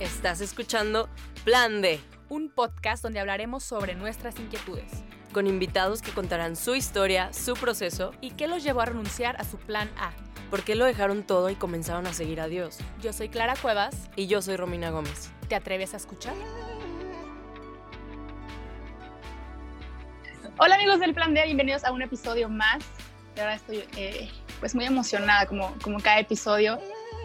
Estás escuchando Plan D, un podcast donde hablaremos sobre nuestras inquietudes con invitados que contarán su historia, su proceso y qué los llevó a renunciar a su plan A. por qué lo dejaron todo y comenzaron a seguir a Dios. Yo soy Clara Cuevas. Y yo soy Romina Gómez. ¿Te atreves a escuchar? Hola amigos del Plan D, bienvenidos a un episodio más. De verdad estoy eh, pues muy emocionada como, como cada episodio.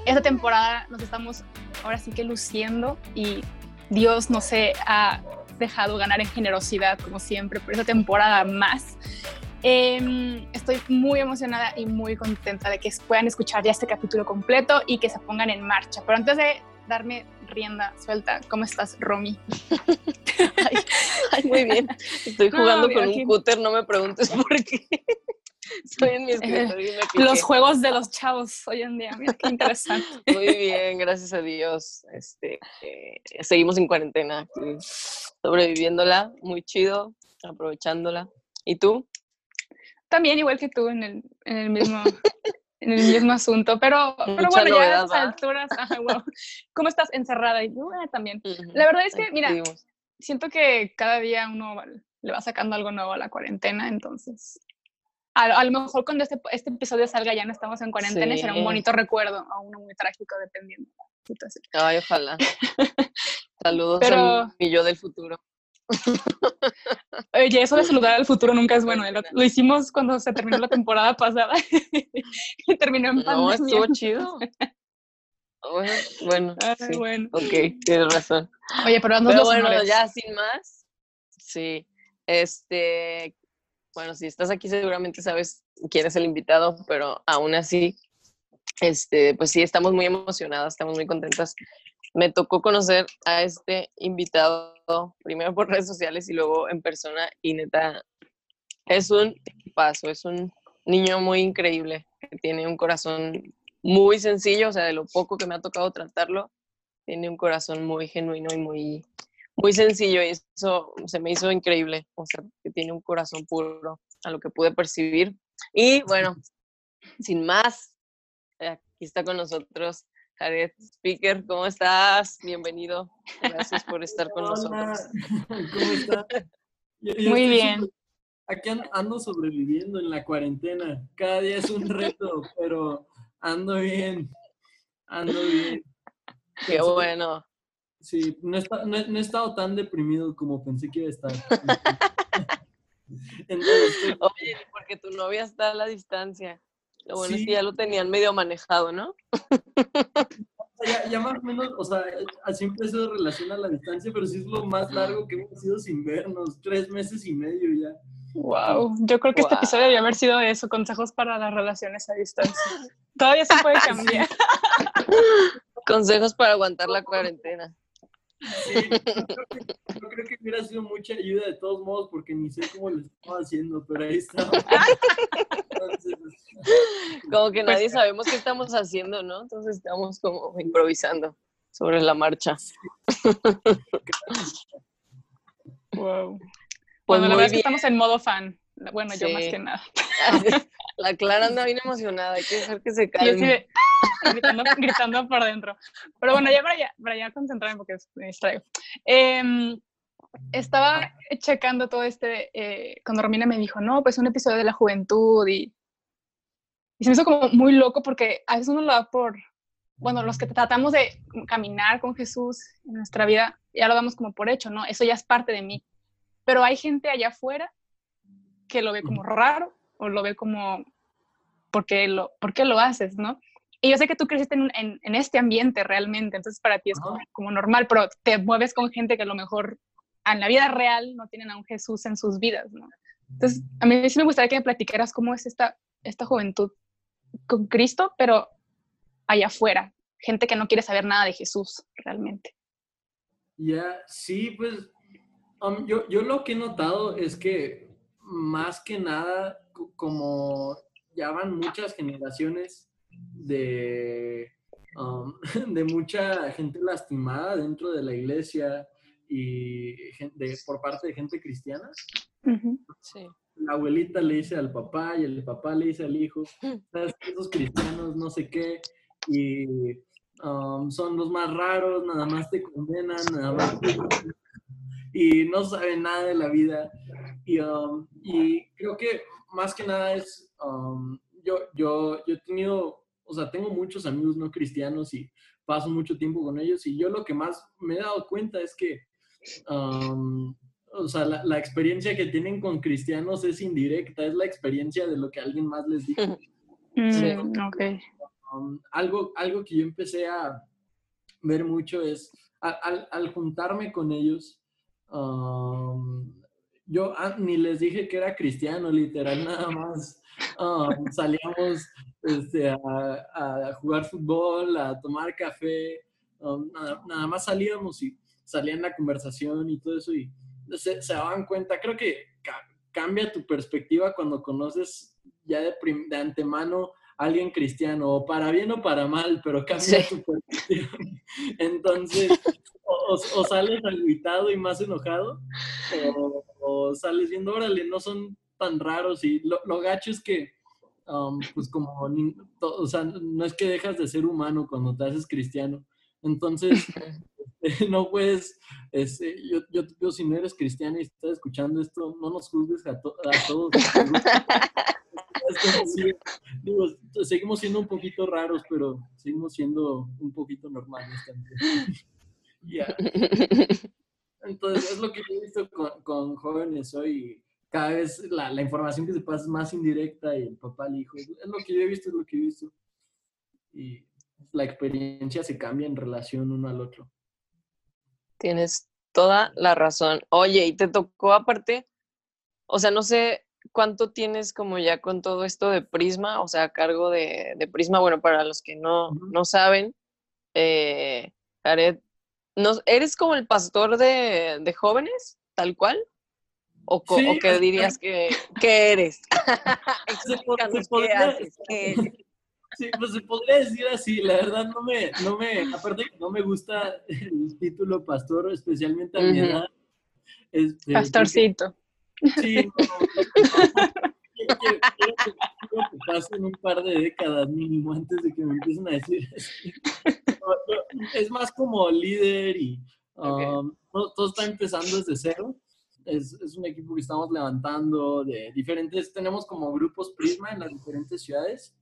Esta temporada nos estamos ahora sí que luciendo y Dios no se ha dejado ganar en generosidad como siempre por esta temporada más. Eh, estoy muy emocionada y muy contenta de que puedan escuchar ya este capítulo completo y que se pongan en marcha. Pero antes de darme rienda suelta, ¿cómo estás, Romy? ay, ay, muy bien. Estoy jugando no, con aquí. un cúter, no me preguntes por qué. Estoy en mi escritorio y me piqué. Los juegos de los chavos hoy en día, mira qué interesante. Muy bien, gracias a Dios. Este, eh, seguimos en cuarentena, sobreviviéndola, muy chido, aprovechándola. ¿Y tú? También igual que tú en el, en el mismo en el mismo asunto, pero, pero bueno, ya a estas alturas, ajá, wow. ¿cómo estás encerrada? Y yo, eh, también. Uh -huh. La verdad es que, mira, siento que cada día uno le va sacando algo nuevo a la cuarentena, entonces a, a lo mejor cuando este, este, episodio salga ya no estamos en cuarentena sí. será un bonito recuerdo o uno muy trágico dependiendo de la situación. Ay, ojalá. Saludos pero, a mi yo del futuro. Oye, eso de saludar al futuro nunca es bueno. Lo, lo hicimos cuando se terminó la temporada pasada y terminó en pandemia. No, estuvo chido. Bueno, bueno, Ay, sí. bueno. Ok, tienes razón. Oye, pero, pero bueno, honores. ya sin más, sí, este, bueno, si estás aquí seguramente sabes quién es el invitado, pero aún así, este, pues sí, estamos muy emocionadas, estamos muy contentas. Me tocó conocer a este invitado primero por redes sociales y luego en persona y neta, es un paso, es un niño muy increíble, tiene un corazón muy sencillo, o sea, de lo poco que me ha tocado tratarlo, tiene un corazón muy genuino y muy, muy sencillo y eso se me hizo increíble, o sea, que tiene un corazón puro a lo que pude percibir. Y bueno, sin más, aquí está con nosotros Jared Speaker, ¿cómo estás? Bienvenido. Gracias por estar con Hola. nosotros. ¿Cómo estás? Yo, yo Muy bien. Aquí ando sobreviviendo en la cuarentena. Cada día es un reto, pero ando bien. Ando bien. Qué bueno. Sí, no, está, no, no, he estado tan deprimido como pensé que iba a estar. Entonces, Oye, porque tu novia está a la distancia. Lo bueno sí. es que ya lo tenían medio manejado, ¿no? Ya, ya, más o menos, o sea, así empezó relación a la distancia, pero sí es lo más largo que hemos sido sin vernos, tres meses y medio ya. Wow, yo creo que wow. este episodio debió haber sido eso, consejos para las relaciones a distancia. Todavía se puede cambiar. consejos para aguantar la cuarentena. Sí, yo creo, que, yo creo, que, hubiera sido mucha ayuda de todos modos porque ni sé cómo lo estaba haciendo, pero ahí estaba. Entonces, como que nadie pues, sabemos qué estamos haciendo, ¿no? Entonces estamos como improvisando sobre la marcha. wow. Pues bueno, la verdad es que estamos en modo fan. Bueno, sí. yo más que nada. La Clara anda bien emocionada, hay que dejar que se calme. De, gritando, gritando, por dentro. Pero bueno, ya para ya, para ya concentrarme porque me distraigo. Eh, estaba checando todo este, eh, cuando Romina me dijo, no, pues un episodio de la juventud y, y se me hizo como muy loco porque a veces uno lo da por, bueno, los que tratamos de caminar con Jesús en nuestra vida, ya lo damos como por hecho, ¿no? Eso ya es parte de mí. Pero hay gente allá afuera que lo ve como raro o lo ve como, ¿por qué lo, ¿por qué lo haces, no? Y yo sé que tú creciste en, en, en este ambiente realmente, entonces para ti es como, como, normal, pero te mueves con gente que a lo mejor en la vida real no tienen a un Jesús en sus vidas, ¿no? Entonces, a mí sí me gustaría que me platicaras cómo es esta, esta juventud con Cristo, pero allá afuera, gente que no quiere saber nada de Jesús realmente. Ya, yeah, sí, pues um, yo, yo lo que he notado es que más que nada, como ya van muchas generaciones de, um, de mucha gente lastimada dentro de la iglesia y de, por parte de gente cristiana. Uh -huh. Sí. La abuelita le dice al papá y el papá le dice al hijo, ¿sabes? Esos cristianos no sé qué. Y um, son los más raros, nada más te condenan, nada más y no saben nada de la vida. Y, um, y creo que más que nada es, um, yo, yo, yo he tenido, o sea, tengo muchos amigos no cristianos y paso mucho tiempo con ellos y yo lo que más me he dado cuenta es que, um, o sea, la, la, experiencia que tienen con cristianos es indirecta, es la experiencia de lo que alguien más les dijo. Sí. Okay. algo, algo que yo empecé a ver mucho es, al, al juntarme con ellos, yo ah, ni les dije que era cristiano, literal, nada más. salíamos este, a, jugar fútbol, a tomar café, nada, más salíamos y salía en la conversación y todo eso y se, se daban cuenta. Creo que cambia tu perspectiva cuando conoces ya de, de antemano a alguien cristiano, o para bien o para mal, pero cambia tu perspectiva. Entonces, o, sales agüitado y más enojado, o, sales viendo, órale, no son tan raros. Y lo, gacho es que, um, pues como, o sea, no es que dejas de ser humano cuando te haces cristiano. Entonces, no puedes, este, yo, yo te digo, si no eres cristiano y estás escuchando esto, no nos juzgues a, a todos. digo, seguimos siendo un poquito raros, pero seguimos siendo un poquito normales también. Entonces, es lo que he visto con, jóvenes hoy. Cada vez la, información que se pasa es más indirecta y el papá al hijo. Es lo que yo he visto, es lo que he visto. Y la experiencia se cambia en relación uno al otro. Tienes toda la razón. Oye, y te tocó aparte, o sea, no sé cuánto tienes como ya con todo esto de Prisma, o sea, a cargo de, Prisma, bueno, para los que no, no saben, eh, Jared ¿Eres como el pastor de, jóvenes, tal cual? ¿O, qué dirías que, eres? Sí, pues se podría decir así, la verdad no me, no me, aparte que no me gusta el título pastor, especialmente a mi edad. Este, Pastorcito. sí, no, quiero, que, pasen un par de décadas mínimo antes de que me empiecen a decir es más como líder y um, todo, está empezando desde cero. Es, es, un equipo que estamos levantando de diferentes, tenemos como grupos Prisma en las diferentes ciudades,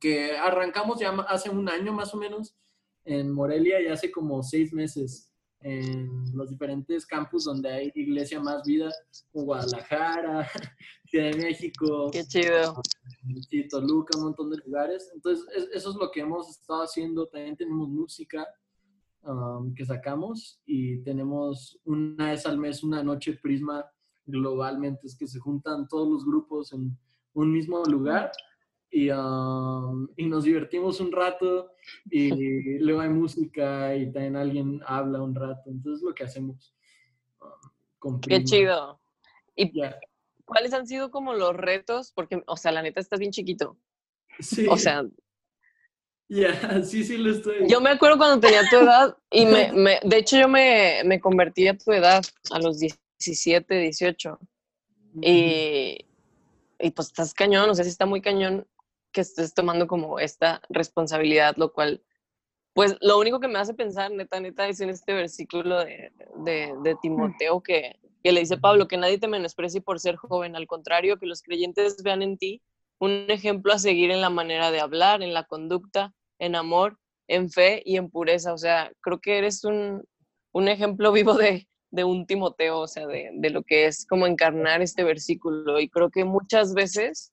que arrancamos ya hace un año más o menos en Morelia y hace como seis meses en los diferentes campus donde hay iglesia más vida, como Guadalajara, Ciudad de México. Qué chido. Toluca, un montón de lugares. Entonces, eso es lo que hemos estado haciendo. También tenemos música um, que sacamos y tenemos una vez al mes una noche prisma globalmente. Es que se juntan todos los grupos en un mismo lugar y, um, y, nos divertimos un rato y luego hay música y también alguien habla un rato. Entonces, es lo que hacemos. Um, Qué chido. Y ¿cuáles han sido como los retos? Porque, o sea, la neta estás bien chiquito. Sí. O sea. Ya, sí, sí lo estoy. Yo me acuerdo cuando tenía tu edad y me, me de hecho yo me, me, convertí a tu edad, a los 17, 18. Y, y pues estás cañón, o sea, sí está muy cañón que estés tomando como esta responsabilidad, lo cual, pues lo único que me hace pensar, neta, neta, es en este versículo de, de, de Timoteo que, que le dice Pablo, que nadie te menosprecie por ser joven, al contrario, que los creyentes vean en ti un ejemplo a seguir en la manera de hablar, en la conducta, en amor, en fe y en pureza. O sea, creo que eres un, un ejemplo vivo de, de, un Timoteo, o sea, de, de lo que es como encarnar este versículo. Y creo que muchas veces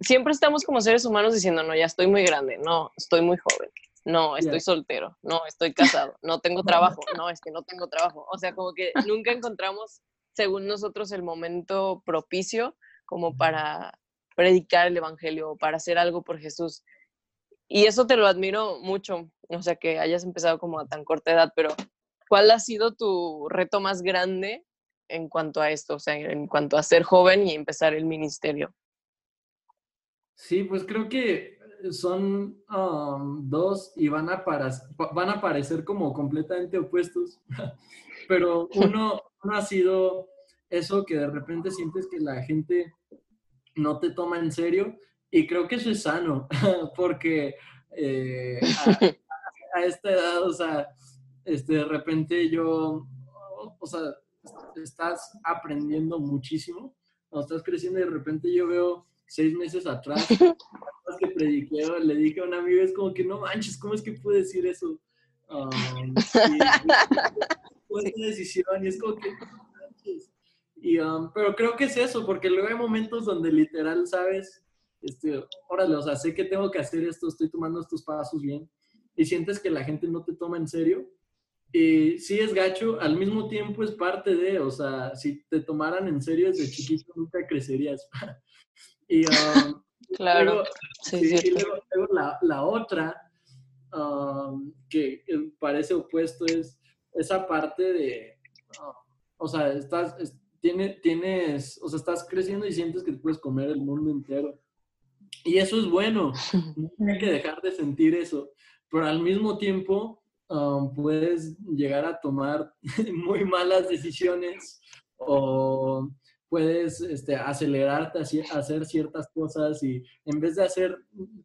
siempre estamos como seres humanos diciendo, no, ya estoy muy grande, no, estoy muy joven no, estoy soltero, no, estoy casado, no tengo trabajo, no, es que no tengo trabajo. O sea, como que nunca encontramos, según nosotros, el momento propicio como para predicar el Evangelio o para hacer algo por Jesús. Y eso te lo admiro mucho, o sea, que hayas empezado como a tan corta edad, pero ¿cuál ha sido tu reto más grande en cuanto a esto, o sea, en cuanto a ser joven y empezar el ministerio? Sí, pues creo que son um, dos y van a, van a parecer como completamente opuestos, pero uno, uno ha sido eso que de repente sientes que la gente no te toma en serio y creo que eso es sano porque eh, a, a esta edad, o sea, este, de repente yo, o sea, estás aprendiendo muchísimo, o estás creciendo y de repente yo veo seis meses atrás que prediqué, le dije a un amigo, es como que no manches, ¿cómo es que pude decir eso? Um, fue una decisión y es como que no manches. Y, um, pero creo que es eso, porque luego hay momentos donde literal sabes, este, órale, o sea, sé que tengo que hacer esto, estoy tomando estos pasos bien, y sientes que la gente no te toma en serio, y sí es gacho, al mismo tiempo es parte de, o sea, si te tomaran en serio desde chiquito nunca crecerías. y, um, claro. Luego, sí, sí, y luego, luego la, la, otra, um, que parece opuesto, es esa parte de, uh, o sea, estás, es, tiene, tienes, o sea, estás creciendo y sientes que puedes comer el mundo entero. Y eso es bueno, no hay que dejar de sentir eso, pero al mismo tiempo um, puedes llegar a tomar muy malas decisiones o puedes este, acelerarte a hacer ciertas cosas y en vez de hacer,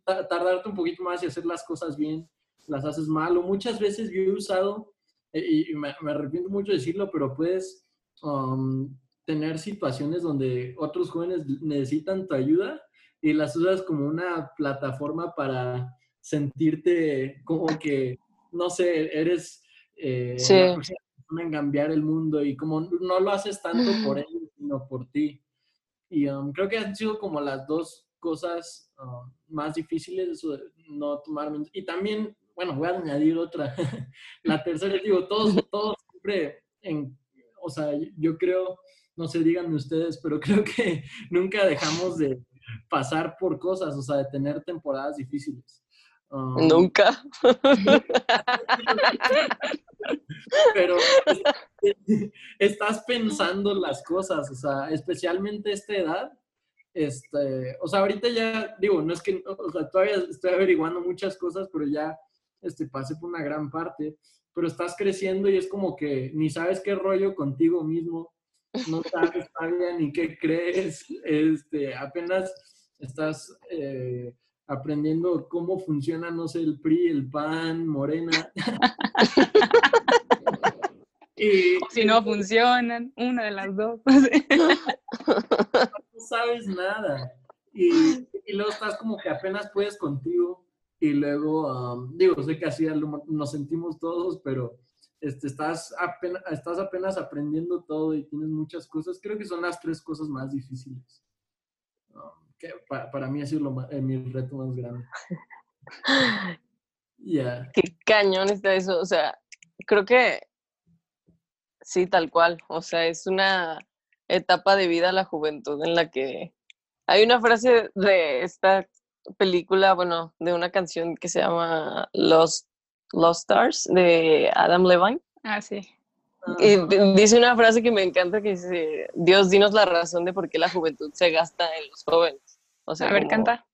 tardarte un poquito más y hacer las cosas bien, las haces mal. O muchas veces yo he usado, y me, me arrepiento mucho de decirlo, pero puedes um, tener situaciones donde otros jóvenes necesitan tu ayuda y las usas como una plataforma para sentirte como que no sé, eres eh, sí. una persona en cambiar el mundo y como no lo haces tanto por ellos, por ti. Y um, creo que han sido como las dos cosas uh, más difíciles, de no tomar... Y también, bueno, voy a añadir otra. la tercera, digo, todos, todos siempre, o sea, yo creo, no sé, díganme ustedes, pero creo que nunca dejamos de pasar por cosas, o sea, de tener temporadas difíciles. Um, Nunca. Pero estás pensando las cosas, o sea, especialmente esta edad. Este, o sea, ahorita ya, digo, no es que, o sea, todavía estoy averiguando muchas cosas, pero ya este, pasé por una gran parte. Pero estás creciendo y es como que ni sabes qué rollo contigo mismo, no sabes todavía ni qué crees, este, apenas estás eh, aprendiendo cómo funciona, no sé, el PRI, el PAN, Morena. y, si no funcionan, una de las dos. no sabes nada. Y, y, luego estás como que apenas puedes contigo. Y luego, um, digo, sé que así nos sentimos todos, pero este, estás, apenas, estás apenas aprendiendo todo y tienes muchas cosas. Creo que son las tres cosas más difíciles. Um, que para, para, mí ha sido lo, eh, mi reto más grande. Yeah. Qué cañón está eso. O sea, creo que sí, tal cual. O sea, es una etapa de vida la juventud en la que hay una frase de esta película, bueno, de una canción que se llama Los Lost Stars de Adam Levine. Ah, sí. Y dice una frase que me encanta que dice, Dios, dinos la razón de por qué la juventud se gasta en los jóvenes. O sea, a ver, como... canta.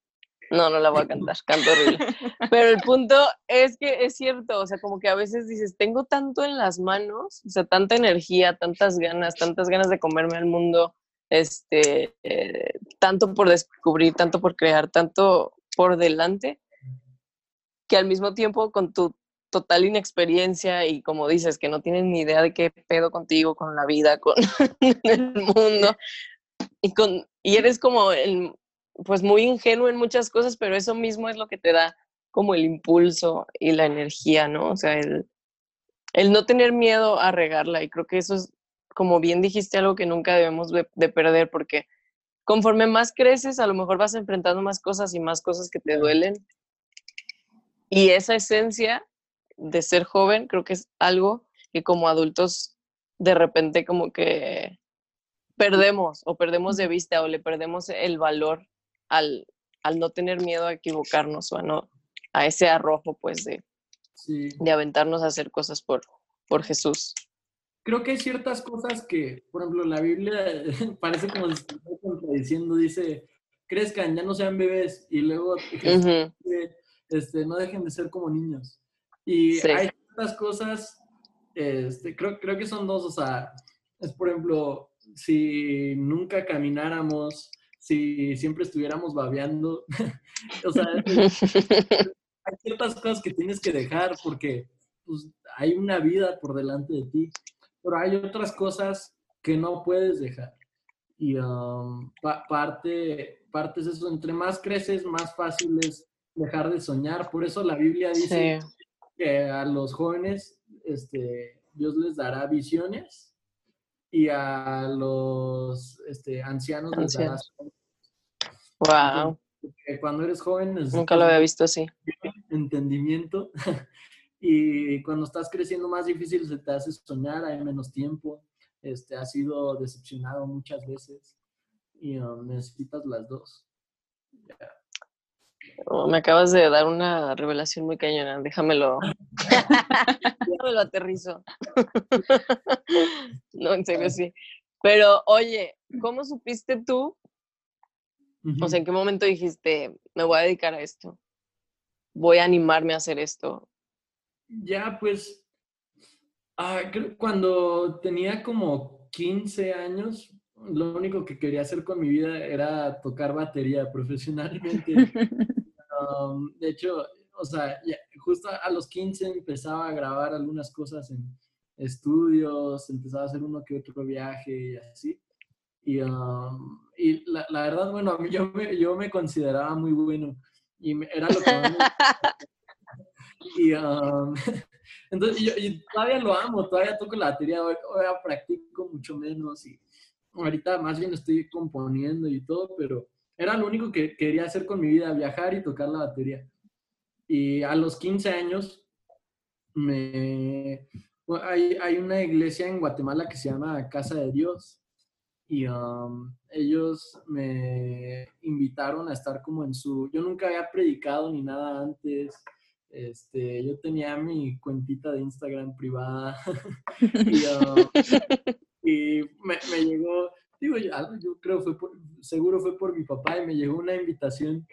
No, no la voy a cantar, canto horrible. Pero el punto es que es cierto, o sea, como que a veces dices, tengo tanto en las manos, o sea, tanta energía, tantas ganas, tantas ganas de comerme al mundo, este, eh, tanto por descubrir, tanto por crear, tanto por delante, que al mismo tiempo con tu total inexperiencia y como dices, que no tienes ni idea de qué pedo contigo, con la vida, con el mundo, y, con, y eres como el, pues muy ingenuo en muchas cosas, pero eso mismo es lo que te da como el impulso y la energía, ¿no? O sea, el, el no tener miedo a regarla. Y creo que eso es, como bien dijiste, algo que nunca debemos de, de, perder, porque conforme más creces, a lo mejor vas enfrentando más cosas y más cosas que te duelen. Y esa esencia de ser joven, creo que es algo que como adultos de repente como que perdemos o perdemos de vista o le perdemos el valor al, al no tener miedo a equivocarnos o a, no, a ese arrojo, pues, de, sí. de aventarnos a hacer cosas por, por Jesús. Creo que hay ciertas cosas que, por ejemplo, la Biblia parece como si está contradiciendo, dice, crezcan, ya no sean bebés, y luego uh -huh. este, no dejen de ser como niños. Y sí. hay ciertas cosas, este, creo, creo que son dos, o sea, es por ejemplo, si nunca camináramos, si siempre estuviéramos babeando. o sea, hay ciertas cosas que tienes que dejar porque pues, hay una vida por delante de ti, pero hay otras cosas que no puedes dejar. Y um, parte, parte es eso, entre más creces, más fácil es dejar de soñar. Por eso la Biblia dice que a los jóvenes este, Dios les dará visiones y a los este, ancianos, dará Wow. Cuando eres joven nunca lo había visto así. Entendimiento. y cuando estás creciendo más difícil se te hace soñar, hay menos tiempo. Este, has sido decepcionado muchas veces y um, necesitas las dos. Oh, me acabas de dar una revelación muy cañona, déjamelo. déjamelo aterrizo. no, en serio, sí. Pero, oye, ¿cómo supiste tú? O sea, ¿en qué momento dijiste, me voy a dedicar a esto? Voy a animarme a hacer esto. Ya, pues, ah, cuando tenía como 15 años, lo único que quería hacer con mi vida era tocar batería profesionalmente. Um, de hecho, o sea, justo a los 15 empezaba a grabar algunas cosas en estudios, empezaba a hacer uno que otro viaje y así. Y, um, y la, la, verdad, bueno, yo me, yo me consideraba muy bueno y era lo que y, um, entonces, yo, todavía lo amo, todavía toco la batería, ahora practico mucho menos y ahorita más bien estoy componiendo y todo, pero era lo único que quería hacer con mi vida, viajar y tocar la batería. Y a los 15 años me, hay, hay una iglesia en Guatemala que se llama Casa de Dios y um, ellos me invitaron a estar como en su... Yo nunca había predicado ni nada antes. Este, yo tenía mi cuentita de Instagram privada y, um, y me, me, llegó, digo, yo, yo creo fue por, seguro fue por mi papá y me llegó una invitación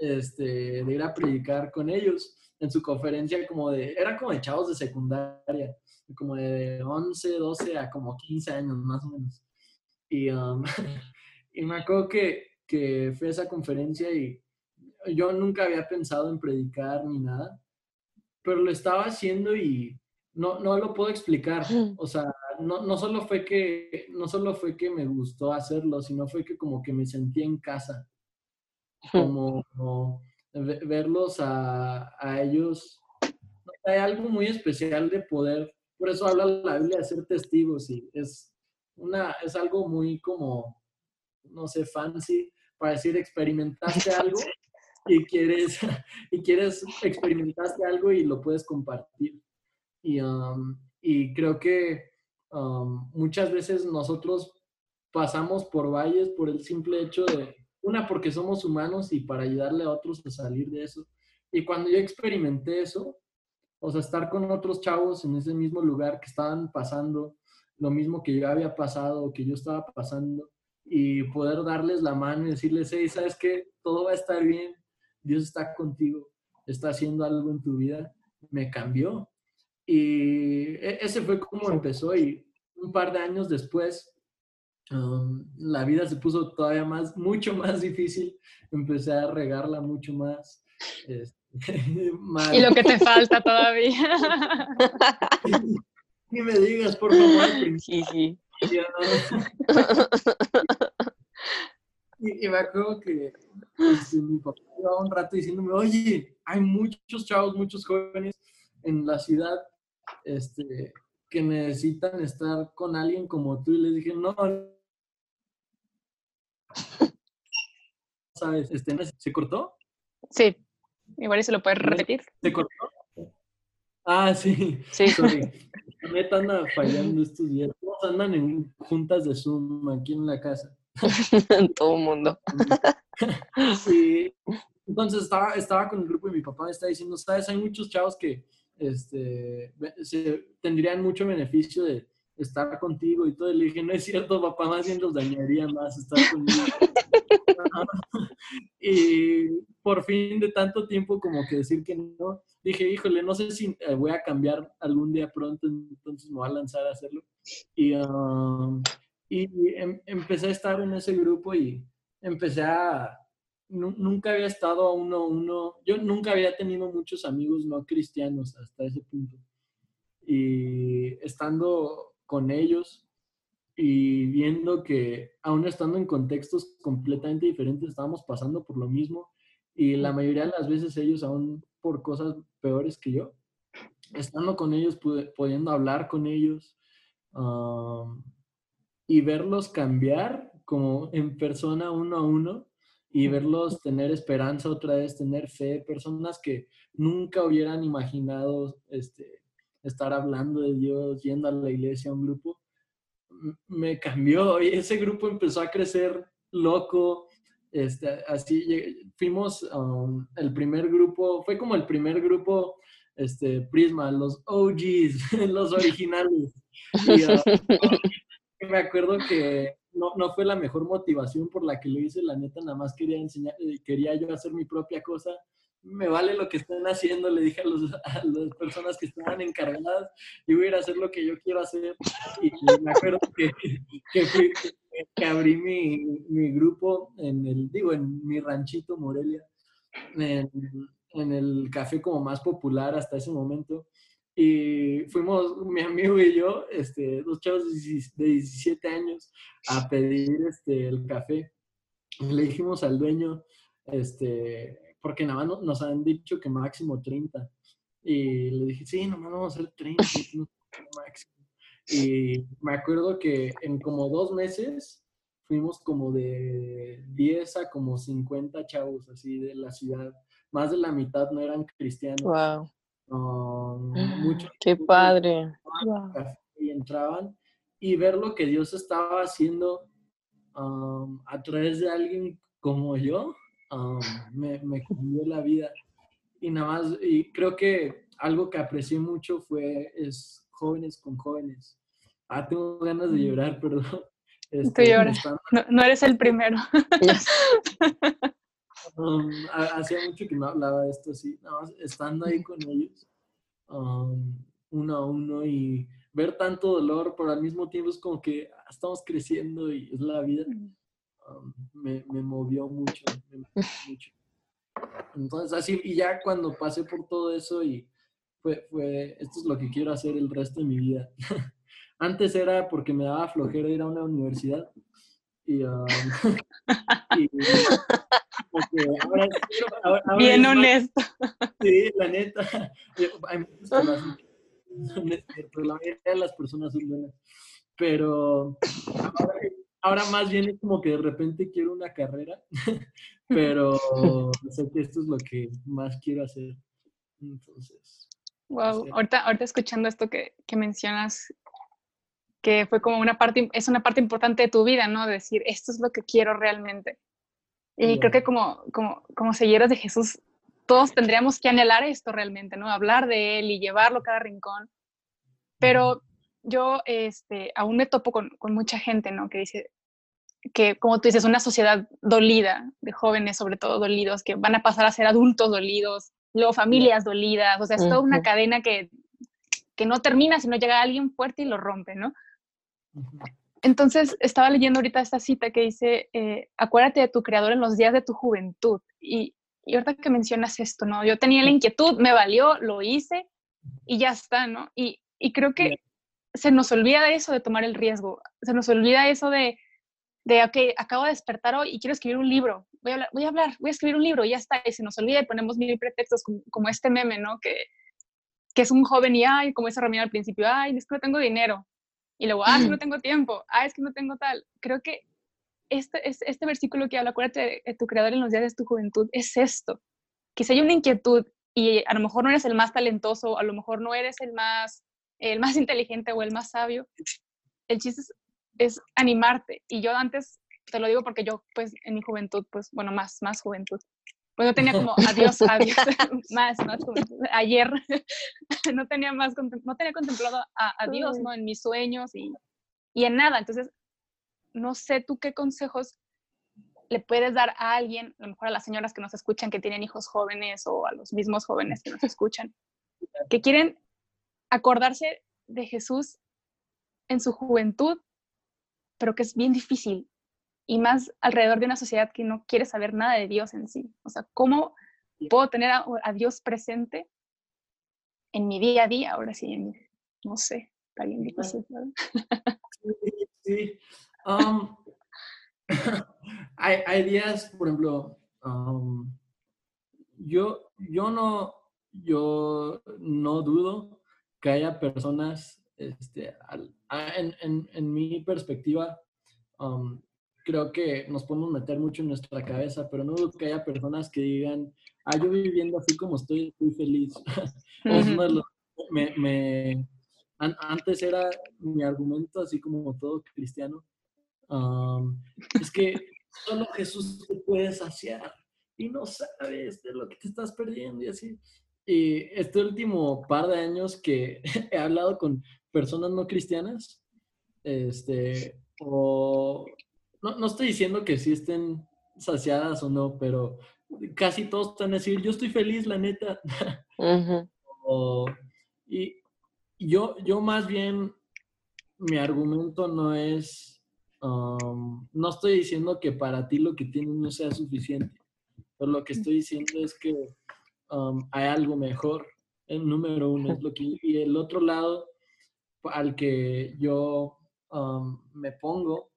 este, de ir a predicar con ellos en su conferencia como de, era como de chavos de secundaria, como de 11, 12 a como 15 años más o menos. Y, um, y me acuerdo que, que fui a esa conferencia y yo nunca había pensado en predicar ni nada, pero lo estaba haciendo y no, no lo puedo explicar. O sea, no, no, solo fue que, no solo fue que me gustó hacerlo, sino fue que como que me sentí en casa. Como, verlos a, a, ellos. Hay algo muy especial de poder, por eso habla la Biblia de ser testigos y es, una, es algo muy como, no sé, fancy, para decir experimentaste algo y quieres, y quieres, experimentaste algo y lo puedes compartir. Y, um, y creo que muchas veces nosotros pasamos por valles por el simple hecho de, una, porque somos humanos y para ayudarle a otros a salir de eso. Y cuando yo experimenté eso, o sea, estar con otros chavos en ese mismo lugar que estaban pasando lo mismo que yo había pasado, que yo estaba pasando, y poder darles la mano y decirles, hey, ¿sabes qué? Todo va a estar bien, Dios está contigo, está haciendo algo en tu vida, me cambió. Y e, ese fue como empezó y un par de años después, um, la vida se puso todavía más, mucho más difícil, empecé a regarla mucho más. Este, y lo que te falta todavía. Ni me digas, por favor. y, me acuerdo que este, mi papá llevaba un rato diciéndome, oye, hay muchos chavos, muchos jóvenes en la ciudad este, que necesitan estar con alguien como tú. Y les dije, no, ¿sabes? Este, ¿Se cortó? Sí, igual y se lo puedes repetir. ¿Se cortó? Ah, sí. Sí. Sorry. Neta anda fallando estos días. Todos andan en juntas de Zoom aquí en la casa. Todo el mundo. sí. Entonces estaba, estaba con el grupo y mi papá me está diciendo, sabes, hay muchos chavos que este, tendrían mucho beneficio de estar contigo y todo. Le dije, no es cierto, papá, más bien los dañaría más estar conmigo. y por fin de tanto tiempo como que decir que no, dije, híjole, no sé si eh, voy a cambiar algún día pronto, entonces me voy a lanzar a hacerlo. Y, um, y em, empecé a estar en ese grupo y empecé a, nunca había estado a uno a uno, yo nunca había tenido muchos amigos no cristianos hasta ese punto. Y estando con ellos y viendo que aún estando en contextos completamente diferentes, estábamos pasando por lo mismo y la mayoría de las veces ellos aún por cosas peores que yo, estando con ellos, pudiendo hablar con ellos um, y verlos cambiar como en persona uno a uno y verlos tener esperanza otra vez, tener fe, personas que nunca hubieran imaginado este, estar hablando de Dios, yendo a la iglesia, a un grupo, me cambió y ese grupo empezó a crecer loco. Este, así fuimos, um, el primer grupo, fue como el primer grupo, este, Prisma, los OGs, los originales. Y, uh, me acuerdo que no, no fue la mejor motivación por la que lo hice, la neta, nada más quería enseñar, eh, quería yo hacer mi propia cosa. Me vale lo que están haciendo, le dije a, los- a las personas que estaban encargadas, yo voy a ir a hacer lo que yo quiero hacer. Y me acuerdo que, fui- que abrí mi, mi grupo en el, digo, en mi ranchito Morelia, en, en el café como más popular hasta ese momento. Y fuimos, mi amigo y yo, este, dos chavos de 17 de 17 años, a pedir este, el café. Le dijimos al dueño, este, porque nada nos han dicho que máximo 30. Y le dije, sí, nomás vamos a hacer 30, no sé, máximo. Y me acuerdo que en como dos meses fuimos como de 10 a como 50 chavos así de la ciudad. Más de la mitad no eran cristianos. Wow. Um, muchos Qué padre. y entraban y ver lo que Dios estaba haciendo um, a través de alguien como yo um, me, me cambió la vida y nada más y creo que algo que aprecié mucho fue es jóvenes con jóvenes ah tengo ganas de llorar perdón Este, lloras. estando- No, no eres el primero. Um, ha- hacía mucho que no hablaba de esto así, nada más estando ahí con ellos, um, uno a uno y ver tanto dolor, pero al mismo tiempo es como que ah, estamos creciendo y es la vida, um, me, me movió mucho, me movió mucho. Entonces así, y ya cuando pasé por todo eso y fue, fue, esto es lo que quiero hacer el resto de mi vida. Antes era porque me daba flojera ir a una universidad y, um, y como que ahora, ahora- ahora Bien más- honesto. Sí, la neta. Hay. No es cierto, la mayoría de las personas son buenas. Pero ahora, ahora más bien es como que de repente quiero una carrera, pero sé que esto es lo que más quiero hacer. Entonces, Wow, ahorita, ahorita escuchando esto que, que mencionas, que fue como una parte, es una parte importante de tu vida, ¿no? Decir, esto es lo que quiero realmente. Y creo que como, como, como seguidores de Jesús, todos tendríamos que anhelar esto realmente, ¿no? Hablar de Él y llevarlo a cada rincón. Pero yo este, aún me topo con, con mucha gente, ¿no? Que dice que, como tú dices, una sociedad dolida, de jóvenes sobre todo dolidos, que van a pasar a ser adultos dolidos, luego familias dolidas, o sea, es toda una cadena que, que no termina si no llega alguien fuerte y lo rompe, ¿no? Entonces, estaba leyendo ahorita esta cita que dice, eh, acuérdate de tu creador en los días de tu juventud. Y, y ahorita que mencionas esto, ¿no? Yo tenía la inquietud, me valió, lo hice y ya está, ¿no? Y, y creo que se nos olvida de eso, de tomar el riesgo. Se nos olvida eso de, de, ok, acabo de despertar hoy y quiero escribir un libro. Voy a hablar, voy a, hablar, voy a escribir un libro y ya está. Y se nos olvida y ponemos mil pretextos como, como este meme, ¿no? Que, que es un joven y, ay, como ese Romina al principio, ay, es que no tengo dinero. Y luego, ah, es que no tengo tiempo, ah, es que no tengo tal. Creo que este, es- este versículo que habla, acuérdate de, de tu creador en los días de tu juventud, es esto. Que si hay una inquietud y a lo mejor no eres el más talentoso, a lo mejor no eres el más, el más inteligente o el más sabio, el chiste es, es animarte. Y yo antes, te lo digo porque yo, pues, en mi juventud, pues, bueno, más, más juventud, pues no tenía como adiós, adiós, más, más. Ayer no tenía más, no tenía contemplado a, a Dios, ¿no? En mis sueños y, y en nada. Entonces, no sé tú qué consejos le puedes dar a alguien, a lo mejor a las señoras que nos escuchan que tienen hijos jóvenes o a los mismos jóvenes que nos escuchan, que quieren acordarse de Jesús en su juventud, pero que es bien difícil. Y más alrededor de una sociedad que no quiere saber nada de Dios en sí. O sea, ¿cómo puedo tener a, a Dios presente en mi día a día? Ahora sí, en- no sé, está bien difícil. ¿verdad? Sí, sí. Um, hay, hay días, por ejemplo, um, yo, yo no, yo no dudo que haya personas, este, al- en, en- en mi perspectiva, um, creo que nos podemos meter mucho en nuestra cabeza, pero no dudo que haya personas que digan, ah, yo viviendo así como estoy, estoy feliz. De los- me, me- an- antes era mi argumento, así como todo cristiano, um, es que solo Jesús te puede saciar y no sabes de lo que te estás perdiendo y así. Y este último par de años que he hablado con personas no cristianas, este, o no, no estoy diciendo que sí estén saciadas o no, pero casi todos están a decir, yo estoy feliz, la neta. O- y yo, yo más bien, mi argumento no es, um, no estoy diciendo que para ti lo que tienes no sea suficiente, pero lo que estoy diciendo es que um, hay algo mejor, el número uno es lo que, y el otro lado al que yo um, me pongo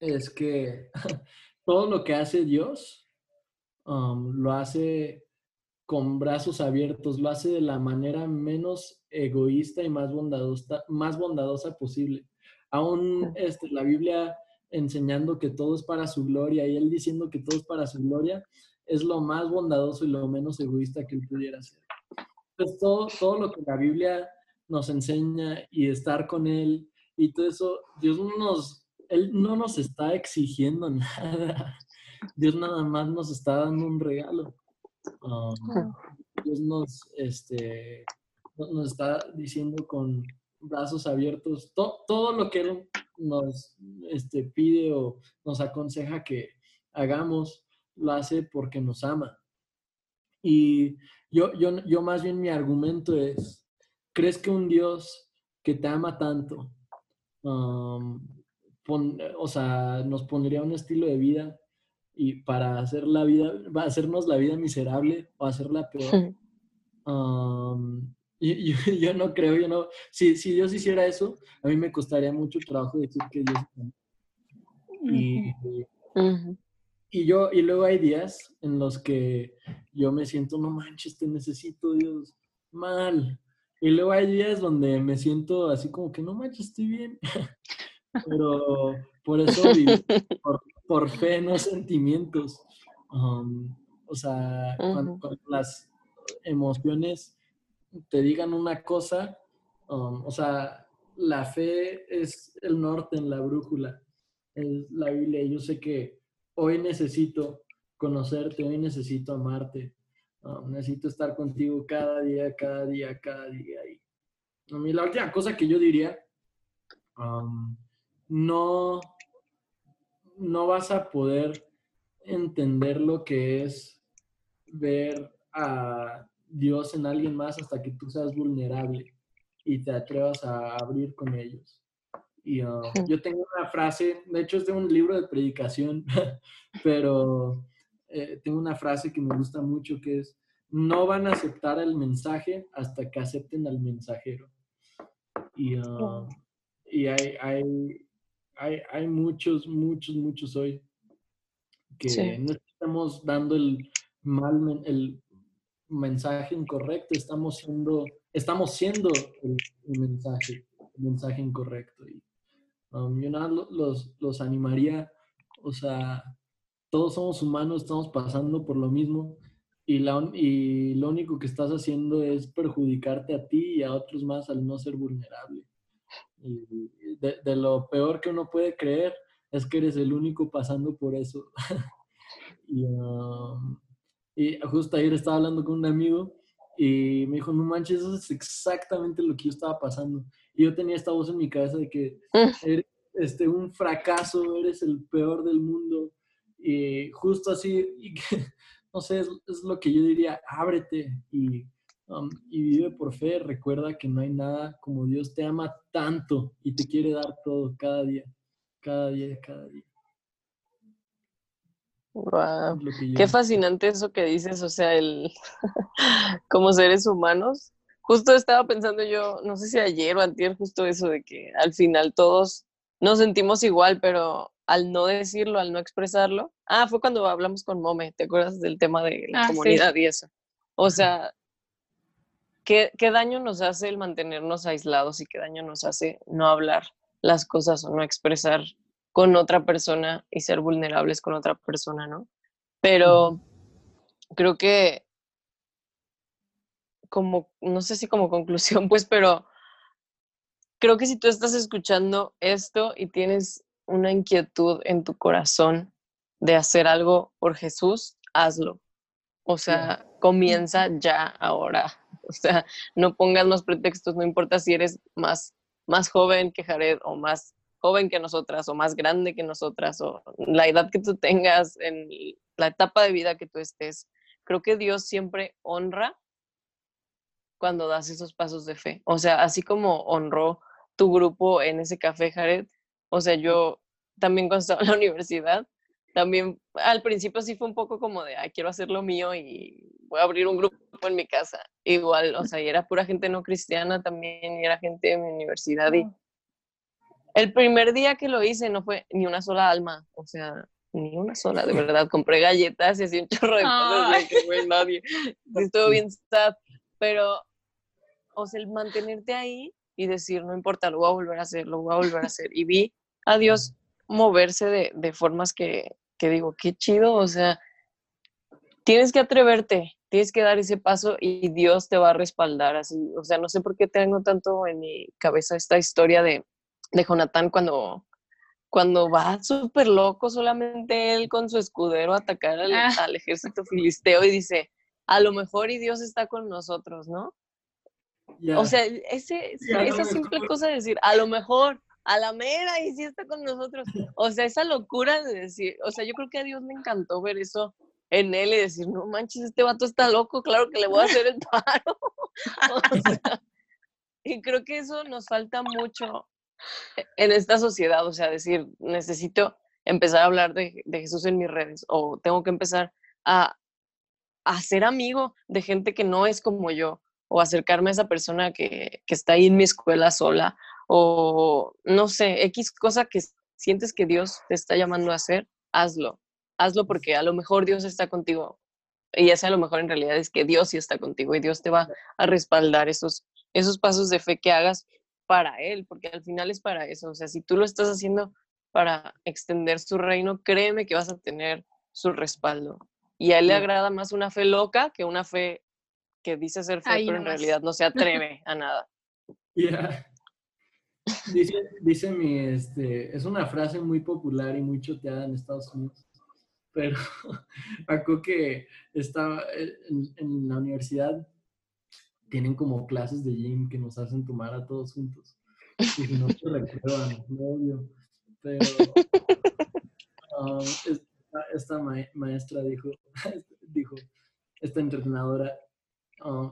es que todo lo que hace Dios um, lo hace con brazos abiertos, lo hace de la manera menos egoísta y más bondadosa, más bondadosa posible. Aún este, la Biblia enseñando que todo es para su gloria y él diciendo que todo es para su gloria, es lo más bondadoso y lo menos egoísta que él pudiera hacer. Pues todo, todo lo que la Biblia nos enseña y estar con él y todo eso, Dios no nos, él no nos está exigiendo nada. Dios nada más nos está dando un regalo. Um, Dios nos, este, no- nos está diciendo con brazos abiertos to- todo lo que Él nos este, pide o nos aconseja que hagamos, lo hace porque nos ama. Y yo, yo, yo más bien mi argumento es, ¿crees que un Dios que te ama tanto, um, pon- o sea, nos pondría un estilo de vida y para hacer la vida, va a hacernos la vida miserable o hacerla peor? Um, y- yo, yo no creo, yo no, si, si Dios hiciera eso, a mí me costaría mucho trabajo decir que Dios y, y yo, y luego hay días en los que yo me siento, no manches, te necesito, Dios, mal. Y luego hay días donde me siento así como que, no manches, estoy bien. Pero por eso por, por fe, no sentimientos. Um, o sea, cuando, las emociones te digan una cosa, um, o sea, la fe es el norte en la brújula, es la Biblia. Yo sé que hoy necesito conocerte, hoy necesito amarte, um, necesito estar contigo cada día, cada día, cada día. Y a mí la última cosa que yo diría, um, no, no vas a poder entender lo que es ver a Dios en alguien más hasta que tú seas vulnerable y te atrevas a abrir con ellos. Y uh, yo tengo una frase, de hecho es de un libro de predicación, pero eh, tengo una frase que me gusta mucho que es, no van a aceptar el mensaje hasta que acepten al mensajero. Y, uh, y hay, hay, hay, hay muchos, muchos, muchos hoy que Sí. no estamos dando el mal, el mensaje incorrecto, estamos siendo, estamos siendo el, el mensaje, el mensaje incorrecto. Y um, yo nada lo- los, los animaría, o sea, todos somos humanos, estamos pasando por lo mismo y, la, y lo único que estás haciendo es perjudicarte a ti y a otros más al no ser vulnerable. Y de, de lo peor que uno puede creer es que eres el único pasando por eso. y, um, y justo ayer estaba hablando con un amigo y me dijo, no manches, eso es exactamente lo que yo estaba pasando. Y yo tenía esta voz en mi cabeza de que eres este, un fracaso, eres el peor del mundo. Y justo así, y que, no sé, es, es, lo que yo diría, ábrete y, um, y vive por fe. Recuerda que no hay nada como Dios te ama tanto y te quiere dar todo cada día, cada día, cada día. Yo- Qué fascinante eso que dices, o sea, el como seres humanos. Justo estaba pensando yo, no sé si ayer o antier, justo eso de que al final todos nos sentimos igual, pero al no decirlo, al no expresarlo. Ah, fue cuando hablamos con Mome, ¿te acuerdas del tema de la Ah, sí. comunidad y eso? O sea, ¿qué, qué daño nos hace el mantenernos aislados y qué daño nos hace no hablar las cosas o no expresar con otra persona y ser vulnerables con otra persona, ¿no? Pero creo que como, no sé si como conclusión, pues, pero creo que si tú estás escuchando esto y tienes una inquietud en tu corazón de hacer algo por Jesús, hazlo. O sea, comienza ya ahora. O sea, no pongas más pretextos, no importa si eres más, más joven que Jared o más joven que nosotras o más grande que nosotras o la edad que tú tengas, en la etapa de vida que tú estés. Creo que Dios siempre honra cuando das esos pasos de fe. O sea, así como honró tu grupo en ese café, Jared. O sea, yo también cuando estaba en la universidad, también al principio sí fue un poco como de, ay, quiero hacer lo mío y voy a abrir un grupo en mi casa. Igual, o sea, y era pura gente no cristiana también, y era gente de mi universidad. Y el primer día que lo hice no fue ni una sola alma, o sea, ni una sola, de verdad. Compré galletas y así un chorro de cosas, y que fue nadie. Sí, estuvo bien sad, pero, o sea, el mantenerte ahí y decir, no importa, lo voy a volver a hacer, lo voy a volver a hacer. Y vi a Dios moverse de, de formas que, que digo, qué chido, o sea, tienes que atreverte, tienes que dar ese paso y Dios te va a respaldar así. O sea, no sé por qué tengo tanto en mi cabeza esta historia de, de Jonatán cuando, cuando va súper loco solamente él con su escudero a atacar al, Ah. al ejército filisteo y dice, a lo mejor y Dios está con nosotros, ¿no? O sea, ese, esa simple mejor. cosa de decir, a lo mejor, a la mera, y sí está con nosotros. O sea, esa locura de decir, o sea, yo creo que a Dios le encantó ver eso en él y decir, no manches, este vato está loco, claro que le voy a hacer el paro. O sea, y creo que eso nos falta mucho en esta sociedad, o sea, decir, necesito empezar a hablar de, de Jesús en mis redes o tengo que empezar a, a ser amigo de gente que no es como yo o acercarme a esa persona que, que está ahí en mi escuela sola o no sé, X cosa que sientes que Dios te está llamando a hacer, hazlo. Hazlo porque a lo mejor Dios está contigo. Y ese a lo mejor en realidad es que Dios sí está contigo y Dios te va a respaldar esos, esos pasos de fe que hagas para Él, porque al final es para eso. O sea, si tú lo estás haciendo para extender su reino, créeme que vas a tener su respaldo. Y a Él le agrada más una fe loca que una fe que dice ser fe, Ahí pero en realidad no se atreve a nada. Ya. Dice, dice mi, este, es una frase muy popular y muy choteada en Estados Unidos, pero acuerdo que estaba en, en la universidad, tienen como clases de gym que nos hacen tomar a todos juntos. Y no te reprueban, no obvio. Pero um, esta, esta ma- maestra dijo, dijo, esta entrenadora, um,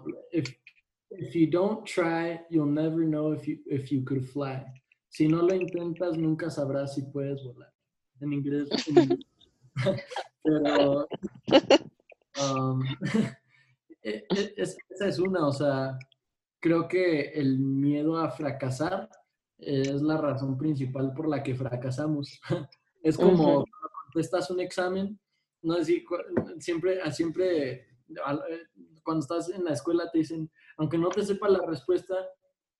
if you don't try, you'll never know if you, if you could fly. Si no lo intentas, nunca sabrás si puedes volar. En inglés. en inglés. Pero um, e- e- es- esa es una, o sea, creo que el miedo a fracasar es la razón principal por la que fracasamos. Es como cuando contestas un examen, no sé si siempre, siempre eh, cuando estás en la escuela te dicen, aunque no te sepa la respuesta,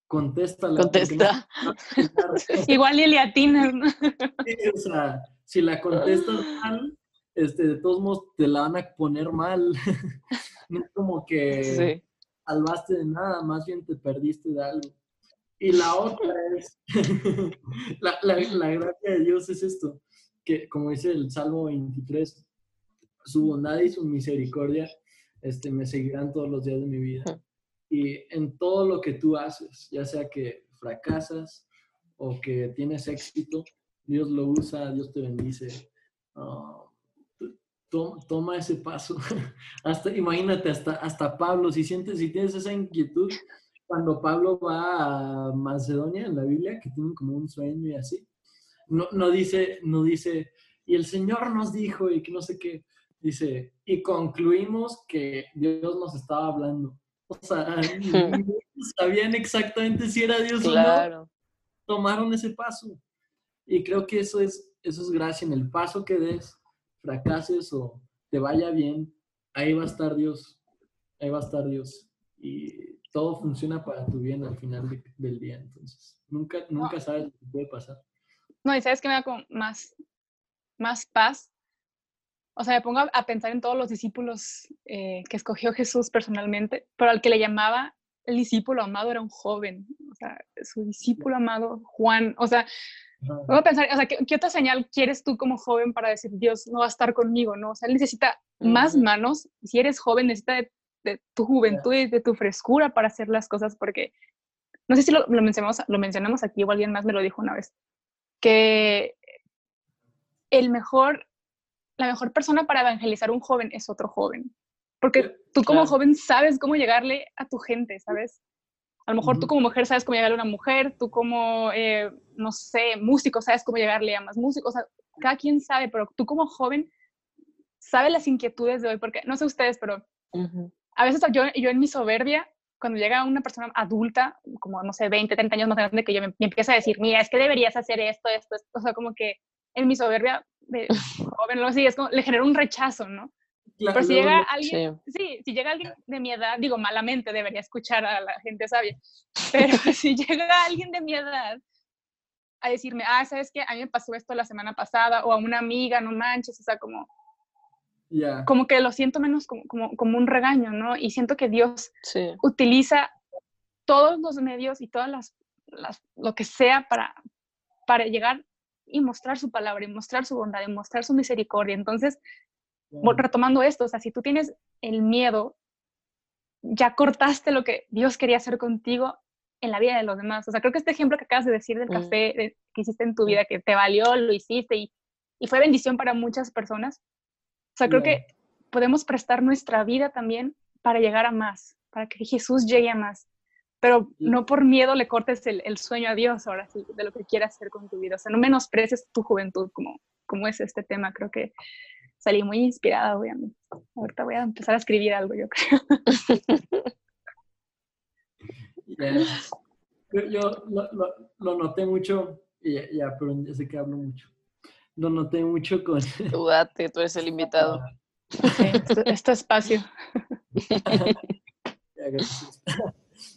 contéstala. no Contesta. Igual y le atinas, ¿no? Sí, o sea, si la contestas mal, este, de todos modos te la van a poner mal. No es como que Sí. salvaste de nada, más bien te perdiste de algo. Y la otra es, la, la, la gracia de Dios es esto, que como dice el Salmo 23, su bondad y su misericordia este, me seguirán todos los días de mi vida. Y en todo lo que tú haces, ya sea que fracasas o que tienes éxito, Dios lo usa, Dios te bendice. Ah, to- toma ese paso. hasta, imagínate, hasta, hasta Pablo, si sientes, si tienes esa inquietud, cuando Pablo va a Macedonia en la Biblia, que tienen como un sueño y así, no, no dice, no dice, y el Señor nos dijo y que no sé qué. Dice, y concluimos que Dios nos estaba hablando. O sea, sabían exactamente si era Dios o no. Tomaron ese paso. Y creo que eso es, eso es gracia. En el paso que des, fracases o te vaya bien, ahí va a estar Dios. Ahí va a estar Dios. Y todo funciona para tu bien al final del día. Entonces, nunca, nunca sabes lo que puede pasar. No, y sabes que me da como más, más paz o sea, me pongo a, pensar en todos los discípulos eh, que escogió Jesús personalmente, pero al que le llamaba el discípulo amado era un joven, o sea, su discípulo amado, Juan, o sea, voy a pensar, o sea, ¿qué, otra señal quieres tú como joven para decir, Dios no va a estar conmigo, no? O sea, él necesita más manos, si eres joven, necesita de, tu juventud y de tu frescura para hacer las cosas, porque, no sé si lo, lo, mencionamos, lo mencionamos aquí o alguien más me lo dijo una vez, que el mejor la mejor persona para evangelizar a un joven es otro joven. Porque tú como joven sabes cómo llegarle a tu gente, ¿sabes? A lo mejor tú como mujer sabes cómo llegarle a una mujer, tú como, eh, no sé, músico sabes cómo llegarle a más músicos, o sea, cada quien sabe, pero tú como joven sabes las inquietudes de hoy, porque no sé ustedes, pero a veces yo, yo en mi soberbia, cuando llega una persona adulta, como, no sé, 20, 30 años más grande que yo, me, me empieza a decir, mira, es que deberías hacer esto, esto, esto, o sea, como que en mi soberbia de joven, lo así, es como, le genera un rechazo, ¿no? Pero si llega alguien, sí. si llega alguien de mi edad, digo, malamente debería escuchar a la gente sabia, pero si llega alguien de mi edad a decirme, ah, ¿sabes qué? A mí me pasó esto la semana pasada, o a una amiga, no manches, o sea, como, como que lo siento menos como, como, como, un regaño, ¿no? Y siento que Dios utiliza todos los medios y todas las, las, lo que sea para, para llegar y mostrar su palabra y mostrar su bondad y mostrar su misericordia. Entonces, retomando esto, o sea, si tú tienes el miedo, ya cortaste lo que Dios quería hacer contigo en la vida de los demás. O sea, creo que este ejemplo que acabas de decir del café que hiciste en tu vida, que te valió, lo hiciste y, y fue bendición para muchas personas. O sea, creo que podemos prestar nuestra vida también para llegar a más, para que Jesús llegue a más pero no por miedo le cortes el, el, sueño a Dios ahora sí, de lo que quieras hacer con tu vida. O sea, no menosprecies tu juventud como, como es este tema. Creo que salí muy inspirada, obviamente. Ahorita voy a empezar a escribir algo, yo creo. Yo, lo, lo, noté mucho, y ya, pero ya sé que hablo mucho. Lo noté mucho con... Tú date, tú eres el invitado. este, espacio. ya, gracias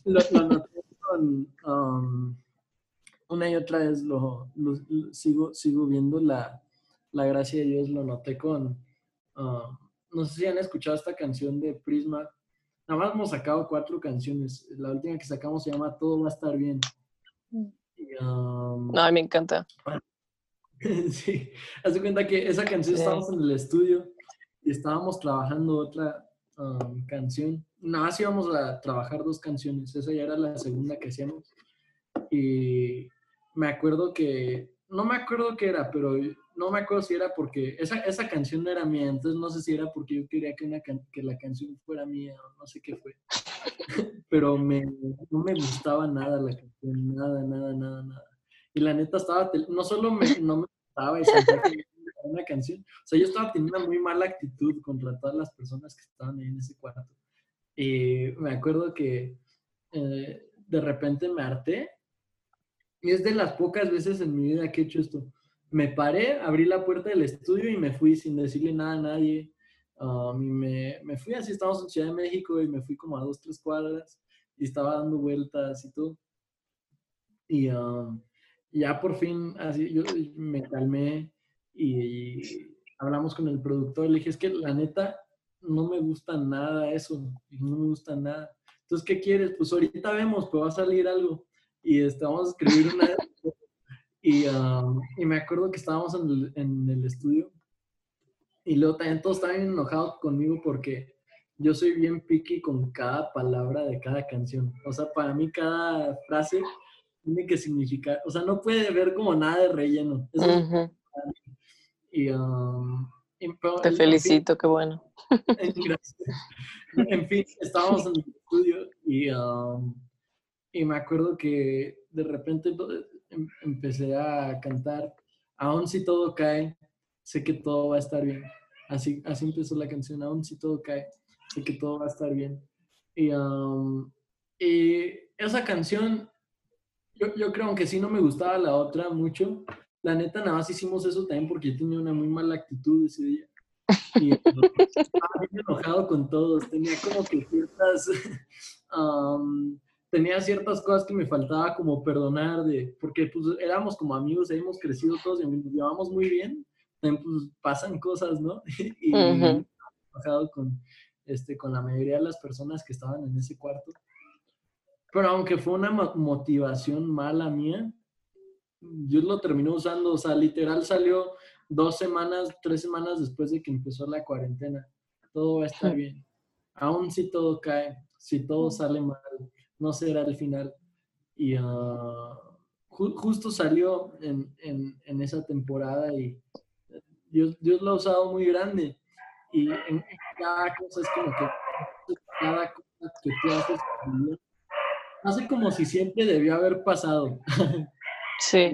lo, noté con, um, una y otra vez lo, sigo, sigo viendo la, la, gracia de Dios, lo noté con, um, no sé si han escuchado esta canción de Prisma, nada más hemos sacado cuatro canciones, la última que sacamos se llama Todo va a estar bien. Y, um, no, me encanta. sí, haz cuenta que esa canción estábamos en el estudio y estábamos trabajando otra, Um, canción. Nada más íbamos a trabajar dos canciones. Esa ya era la segunda que hacíamos. Y me acuerdo que, no me acuerdo qué era, pero no me acuerdo si era porque esa, esa canción no era mía. Entonces no sé si era porque yo quería que, una que la canción fuera mía o no sé qué fue. pero me, no me gustaba nada la canción, nada, nada, nada, nada. Y la neta estaba, no solo me, no me gustaba, una canción. O sea, yo estaba teniendo una muy mala actitud contra todas las personas que estaban ahí en ese cuarto. Y me acuerdo que eh, de repente me harté. Y es de las pocas veces en mi vida que he hecho esto. Me paré, abrí la puerta del estudio y me fui sin decirle nada a nadie. Um, y me, me, fui así, estábamos en Ciudad de México y me fui como a dos, tres cuadras y estaba dando vueltas y todo. Y um, ya por fin, así, yo me calmé y hablamos con el productor, le dije, es que la neta no me gusta nada eso, no me gusta nada. Entonces, ¿qué quieres? Pues ahorita vemos, pues va a salir algo. Y este, vamos a escribir una... y, um, y me acuerdo que estábamos en el, en el estudio y luego también todos estaban enojados conmigo porque yo soy bien picky con cada palabra de cada canción. O sea, para mí cada frase tiene que significar, o sea, no puede haber como nada de relleno. Eso y, um, Te felicito, qué bueno. Gracias. En fin, estábamos en el estudio y, um, y me acuerdo que de repente em, empecé a cantar, aún si todo cae, sé que todo va a estar bien. Así, así empezó la canción, aún si todo cae, sé que todo va a estar bien. Y, um, y esa canción, yo, yo creo, aunque sí no me gustaba la otra mucho, la neta nada más hicimos eso también porque yo tenía una muy mala actitud ese día. Y estaba bien enojado con todos, tenía como que ciertas... um, tenía ciertas cosas que me faltaba como perdonar de, porque pues éramos como amigos, hemos crecido todos y nos llevamos muy bien, también pues pasan cosas, ¿no? y Ujú. enojado con, este, con la mayoría de las personas que estaban en ese cuarto. Pero aunque fue una mo- motivación mala mía, Dios lo terminó usando, o sea, literal salió dos semanas, tres semanas después de que empezó la cuarentena. Todo va a estar bien. Aún si todo cae, si todo sale mal, no será el final. Y ah, ju- justo salió en, en- en esa temporada y Dios, Dios lo ha usado muy grande. Y en, cada cosa es como que cada cosa que tú haces hace como si siempre debió haber pasado. Sí,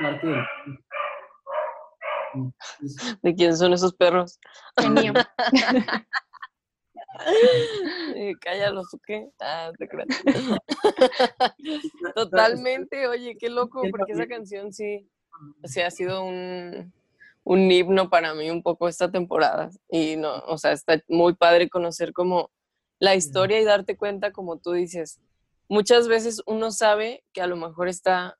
parte Entonces, ¿de quién son esos perros? El mío. Eh, cállalos, ¿o qué? Ah, te creas. Totalmente, oye, qué loco, porque esa canción sí, sí ha sido un, un himno para mí un poco esta temporada. Y no, o sea, está muy padre conocer como la historia y darte cuenta, como tú dices, muchas veces uno sabe que a lo mejor está,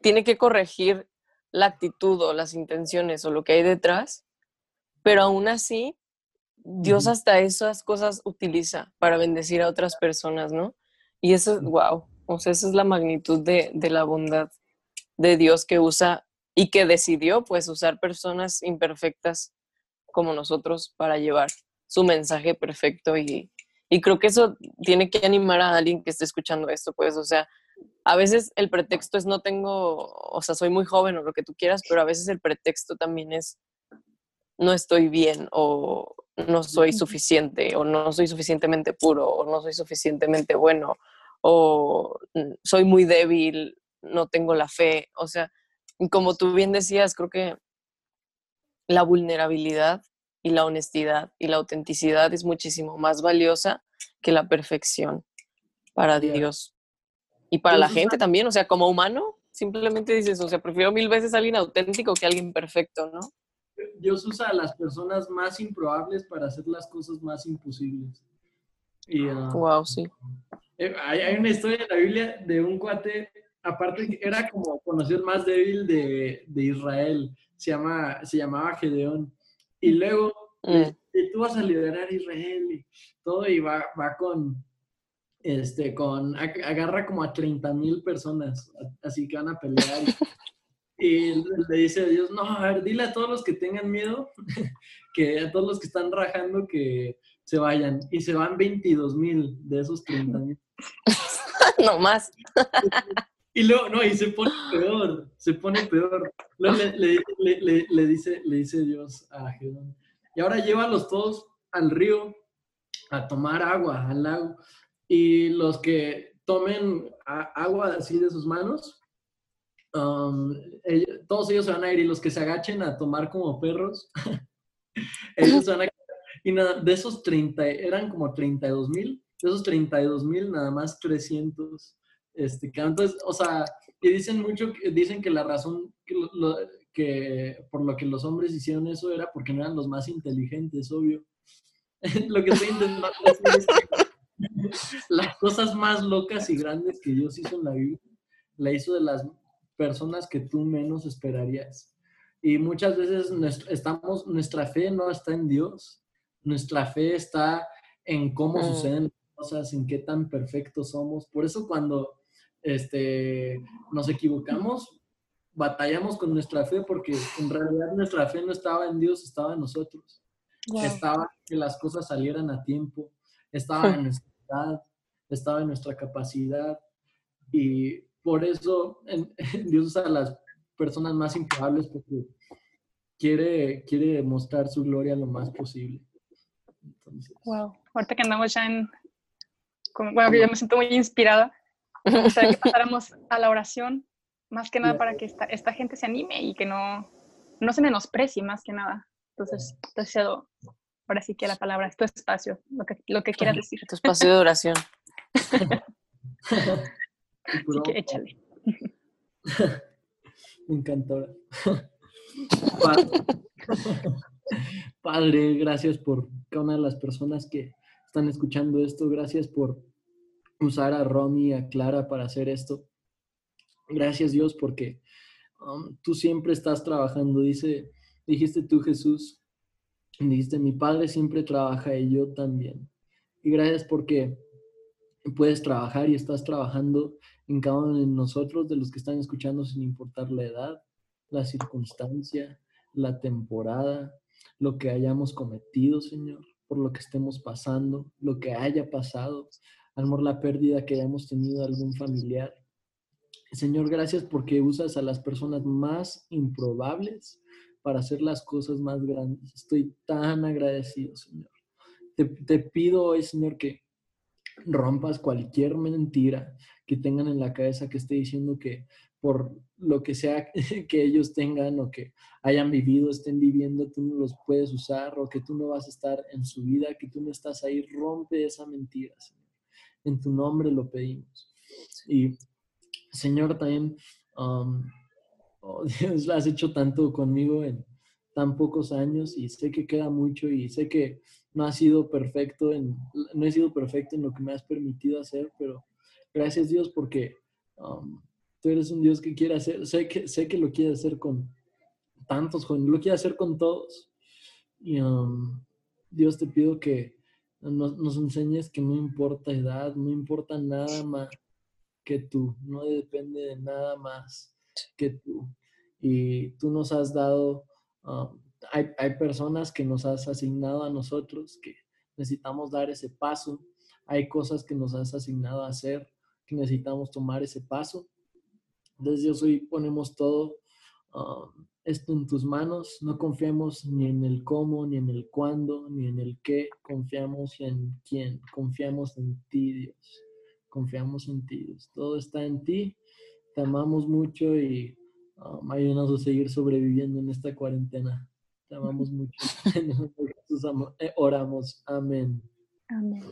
tiene que corregir la actitud o las intenciones o lo que hay detrás, pero aún así, Dios hasta esas cosas utiliza para bendecir a otras personas, ¿no? Y eso es, wow, o sea, esa es la magnitud de, de la bondad de Dios que usa y que decidió pues usar personas imperfectas como nosotros para llevar su mensaje perfecto y, y creo que eso tiene que animar a alguien que esté escuchando esto, pues, o sea, a veces el pretexto es no tengo, o sea, soy muy joven o lo que tú quieras, pero a veces el pretexto también es no estoy bien o no soy suficiente o no soy suficientemente puro o no soy suficientemente bueno o soy muy débil, no tengo la fe. O sea, como tú bien decías, creo que la vulnerabilidad y la honestidad y la autenticidad es muchísimo más valiosa que la perfección para. Dios y para la gente también. O sea, como humano, simplemente dices, o sea, prefiero mil veces a alguien auténtico que a alguien perfecto, ¿no? Dios usa a las personas más improbables para hacer las cosas más imposibles. Y ah, Wow, sí. eh, hay, hay una historia en la Biblia de un cuate, aparte era como conoció el más débil de, de Israel, se, llama, se llamaba Gedeón. Y luego le Mm. dice, tú vas a liderar a Israel y todo, y va, va con, este, con, ag- agarra como a 30 mil personas, así que van a pelear. Y le dice a Dios, no, a ver, dile a todos los que tengan miedo, que a todos los que están rajando que se vayan. Y se van 22 mil de esos 30 mil. no más. Y luego, no, y se pone peor, se pone peor. Luego le, le- le- le- dice, le dice Dios a Gedeón, y ahora llévalos todos al río a tomar agua, al lago. Y los que tomen a- agua así de sus manos, um, ellos- todos ellos se van a ir y los que se agachen a tomar como perros, ellos van a Y nada, de esos 30, eran como 32 mil, de esos 32 mil, nada más 300 este. Entonces, o sea, y dicen mucho, dicen que la razón que, lo- que por lo que los hombres hicieron eso era porque no eran los más inteligentes, obvio. lo que estoy intentando decir es que las cosas más locas y grandes que Dios hizo en la Biblia, la hizo de las personas que tú menos esperarías. Y muchas veces nuestra, estamos, nuestra fe no está en Dios, nuestra fe está en cómo Mm. suceden las cosas, en qué tan perfectos somos. Por eso cuando este, nos equivocamos, batallamos con nuestra fe porque en realidad nuestra fe no estaba en Dios, estaba en nosotros. Estaba que las cosas salieran a tiempo, estaba en nuestra edad, estaba en nuestra capacidad y por eso en- Dios usa a las personas más improbables porque quiere, quiere mostrar su gloria lo más posible. Entonces, Wow. Ahorita que andamos ya en. como- bueno, yo me siento muy inspirada. Gustaría que pasáramos a la oración, más que nada para que esta, esta gente se anime y que no, no se menosprecie más que nada. Entonces, te cedo ahora sí que la palabra es tu espacio, lo que, lo que quieras decir. Tu espacio de oración. Así que échale. Me encantó. Padre, Padre, gracias por cada una de las personas que están escuchando esto. Gracias por usar a Romy a Clara para hacer esto. Gracias Dios porque um, tú siempre estás trabajando. Dice, dijiste tú Jesús, dijiste, mi Padre siempre trabaja y yo también. Y gracias porque puedes trabajar y estás trabajando en cada uno de nosotros, de los que están escuchando sin importar la edad, la circunstancia, la temporada, lo que hayamos cometido, Señor, por lo que estemos pasando, lo que haya pasado, amor, la pérdida que hayamos tenido algún familiar. Señor, gracias porque usas a las personas más improbables para hacer las cosas más grandes. Estoy tan agradecido, Señor. Te, te pido hoy, Señor, que rompas cualquier mentira que tengan en la cabeza que esté diciendo que por lo que sea que ellos tengan o que hayan vivido, estén viviendo, tú no los puedes usar o que tú no vas a estar en su vida, que tú no estás ahí, rompe esa mentira, Señor. En tu nombre lo pedimos. Y Señor, también, um, oh, Dios, has hecho tanto conmigo en tan pocos años y sé que queda mucho y sé que no ha sido perfecto en, no he sido perfecto en lo que me has permitido hacer, pero gracias Dios porque um, tú eres un Dios que quiere hacer, sé que, sé que lo quiere hacer con tantos jóvenes, lo quiere hacer con todos. Y um, Dios te pido que nos, nos, enseñes que no importa edad, no importa nada más que tú, no depende de nada más que tú. Y tú nos has dado um, hay, hay personas que nos has asignado a nosotros que necesitamos dar ese paso. Hay cosas que nos has asignado a hacer que necesitamos tomar ese paso. Desde Dios, hoy ponemos todo um, esto en tus manos. No confiamos ni en el cómo, ni en el cuándo, ni en el qué. Confiamos en quién. Confiamos en ti, Dios. Confiamos en ti, Dios. Todo está en ti. Te amamos mucho y um, ayúdanos a seguir sobreviviendo en esta cuarentena. Te amamos mucho. Eh, oramos. Amén. Amén.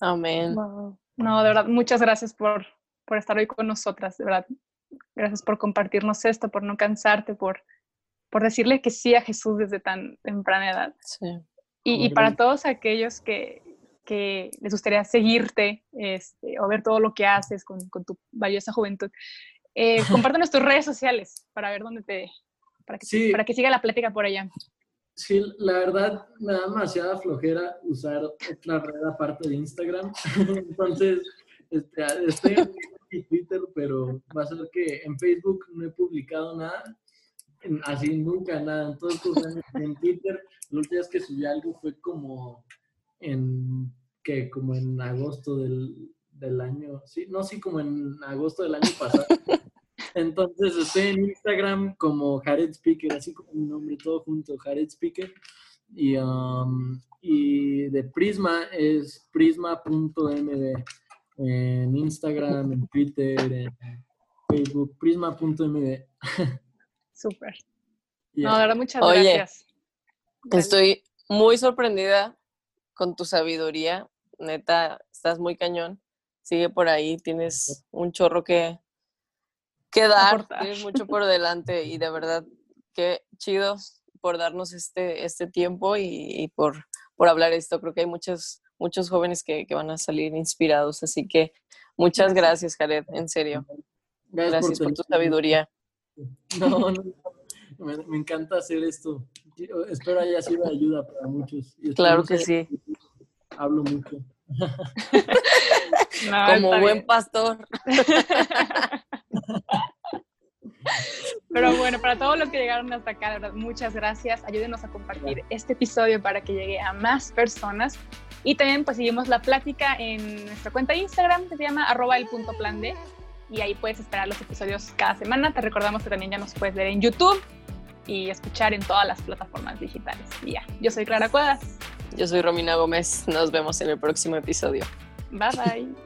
Amén. No, de verdad, muchas gracias por, por estar hoy con nosotras, de verdad. Gracias por compartirnos esto, por no cansarte, por, por decirle que sí a Jesús desde tan temprana edad. Sí. Y, y para todos aquellos que, que les gustaría seguirte este, o ver todo lo que haces con, con tu valiosa juventud, eh, compártanos tus redes sociales para ver dónde te, para que, para que siga la plática por allá. Sí, la verdad me da demasiada flojera usar otra red aparte de Instagram. Entonces, este, estoy en Twitter, pero va a ser que en Facebook no he publicado nada. Así nunca, nada. En estos años en Twitter, los días que subí algo fue como en, que Como en agosto del, del año, sí, no, sí, como en agosto del año pasado. Entonces estoy en Instagram como Jared Speaker, así como mi nombre, todo junto, Jared Speaker. Y, um, y de Prisma es prisma.md en Instagram, en Twitter, en Facebook, prisma.md. Súper. No, de verdad, muchas gracias. Estoy muy sorprendida con tu sabiduría. Neta, estás muy cañón. Sigue por ahí, tienes un chorro que, que dar, tienes mucho por delante y de verdad, qué chido por darnos este, este tiempo y, por, por hablar esto. Creo que hay muchos, muchos jóvenes que, que van a salir inspirados, así que muchas gracias, Jared, en serio. Gracias, por, tu sabiduría. No, no, me, me, encanta hacer esto. Espero haya sido de ayuda para muchos. claro que sí. Hablo mucho. Como buen pastor. Pero bueno, para todos los que llegaron hasta acá, de verdad, muchas gracias. Ayúdenos a compartir este episodio para que llegue a más personas. Y también pues seguimos la plática en nuestra cuenta de Instagram que se llama arroba el punto plan D. Y ahí puedes esperar los episodios cada semana. Te recordamos que también ya nos puedes ver en YouTube y escuchar en todas las plataformas digitales. Y ya, yo soy Clara Cuevas. Yo soy Romina Gómez. Nos vemos en el próximo episodio. Bye bye.